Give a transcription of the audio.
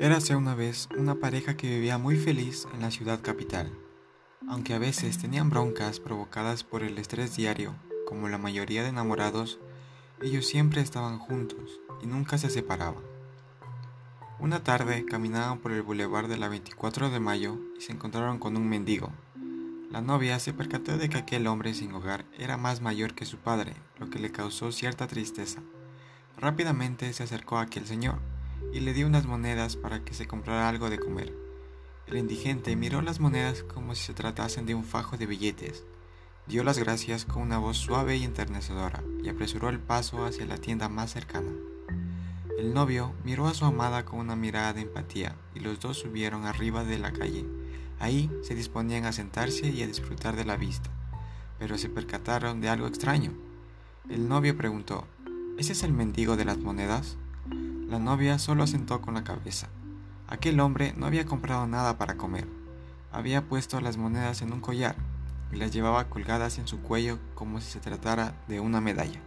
Érase una vez una pareja que vivía muy feliz en la ciudad capital, aunque a veces tenían broncas provocadas por el estrés diario, como la mayoría de enamorados, ellos siempre estaban juntos y nunca se separaban. Una tarde caminaban por el bulevar de la 24 de mayo y se encontraron con un mendigo. La novia se percató de que aquel hombre sin hogar era más mayor que su padre, lo que le causó cierta tristeza. Rápidamente se acercó a aquel señor y le dio unas monedas para que se comprara algo de comer. El indigente miró las monedas como si se tratasen de un fajo de billetes. Dio las gracias con una voz suave y enternecedora y apresuró el paso hacia la tienda más cercana. El novio miró a su amada con una mirada de empatía y los dos subieron arriba de la calle. Ahí se disponían a sentarse y a disfrutar de la vista, pero se percataron de algo extraño. El novio preguntó, ¿Ese es el mendigo de las monedas? La novia solo asentó con la cabeza. Aquel hombre no había comprado nada para comer. Había puesto las monedas en un collar y las llevaba colgadas en su cuello como si se tratara de una medalla.